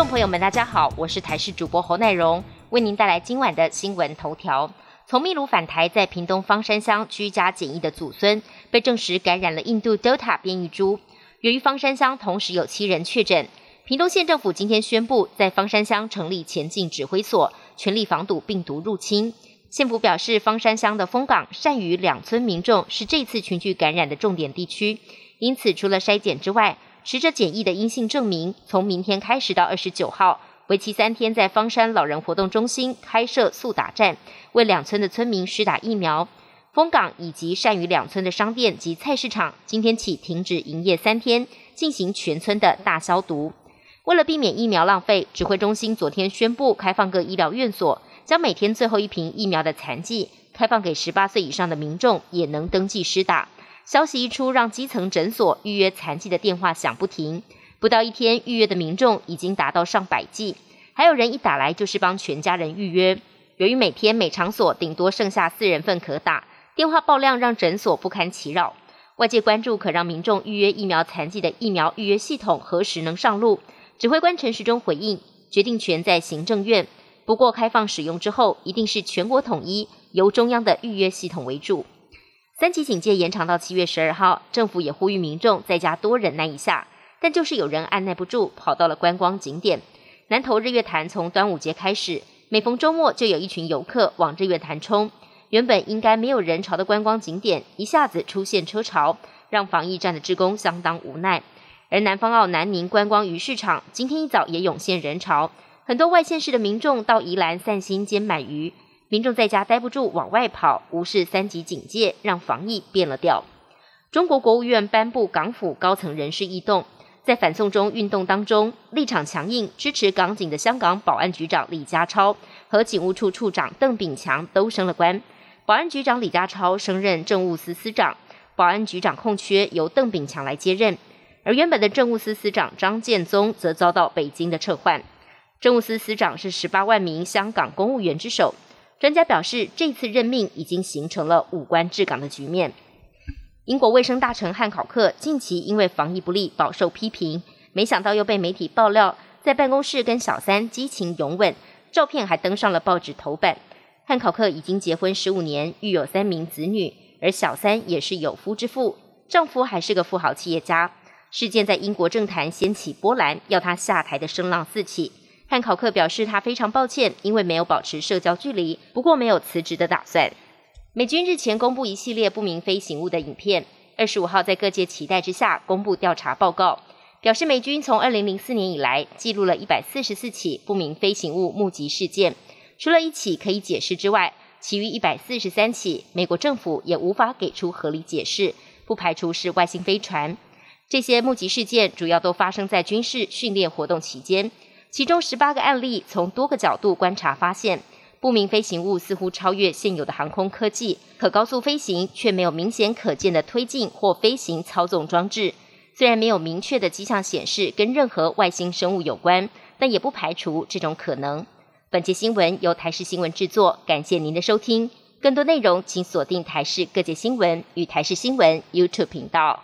众朋友们，大家好，我是台视主播侯乃荣，为您带来今晚的新闻头条。从秘鲁返台，在屏东方山乡居家检疫的祖孙，被证实感染了印度 Delta 变异株。由于方山乡同时有七人确诊，屏东县政府今天宣布，在方山乡成立前进指挥所，全力防堵病毒入侵。县府表示，方山乡的丰港、善于两村民众是这次群聚感染的重点地区，因此除了筛检之外，持着检疫的阴性证明，从明天开始到二十九号，为期三天，在方山老人活动中心开设速打站，为两村的村民施打疫苗。丰港以及善屿两村的商店及菜市场，今天起停止营业三天，进行全村的大消毒。为了避免疫苗浪费，指挥中心昨天宣布开放各医疗院所，将每天最后一瓶疫苗的残剂开放给十八岁以上的民众，也能登记施打。消息一出，让基层诊所预约残疾的电话响不停。不到一天，预约的民众已经达到上百计，还有人一打来就是帮全家人预约。由于每天每场所顶多剩下四人份可打，电话爆量让诊所不堪其扰。外界关注可让民众预约疫苗残疾的疫苗预约系统何时能上路？指挥官陈时中回应：决定权在行政院，不过开放使用之后，一定是全国统一，由中央的预约系统为主。三级警戒延长到七月十二号，政府也呼吁民众在家多忍耐一下。但就是有人按耐不住，跑到了观光景点。南投日月潭从端午节开始，每逢周末就有一群游客往日月潭冲。原本应该没有人潮的观光景点，一下子出现车潮，让防疫站的职工相当无奈。而南方澳南宁观光鱼市场今天一早也涌现人潮，很多外县市的民众到宜兰散心兼买鱼。民众在家待不住，往外跑，无视三级警戒，让防疫变了调。中国国务院颁布港府高层人事异动，在反送中运动当中，立场强硬支持港警的香港保安局长李家超和警务处处长邓炳强都升了官。保安局长李家超升任政务司司长，保安局长空缺由邓炳强来接任，而原本的政务司司长张建宗则遭到北京的撤换。政务司司长是十八万名香港公务员之首。专家表示，这次任命已经形成了五官治港的局面。英国卫生大臣汉考克近期因为防疫不力饱受批评，没想到又被媒体爆料，在办公室跟小三激情拥吻，照片还登上了报纸头版。汉考克已经结婚十五年，育有三名子女，而小三也是有夫之妇，丈夫还是个富豪企业家。事件在英国政坛掀起波澜，要他下台的声浪四起。汉考克表示，他非常抱歉，因为没有保持社交距离，不过没有辞职的打算。美军日前公布一系列不明飞行物的影片，二十五号在各界期待之下公布调查报告，表示美军从二零零四年以来记录了一百四十四起不明飞行物目击事件，除了一起可以解释之外，其余一百四十三起美国政府也无法给出合理解释，不排除是外星飞船。这些目击事件主要都发生在军事训练活动期间。其中十八个案例从多个角度观察发现，不明飞行物似乎超越现有的航空科技，可高速飞行却没有明显可见的推进或飞行操纵装置。虽然没有明确的迹象显示跟任何外星生物有关，但也不排除这种可能。本节新闻由台视新闻制作，感谢您的收听。更多内容请锁定台视各界新闻与台视新闻 YouTube 频道。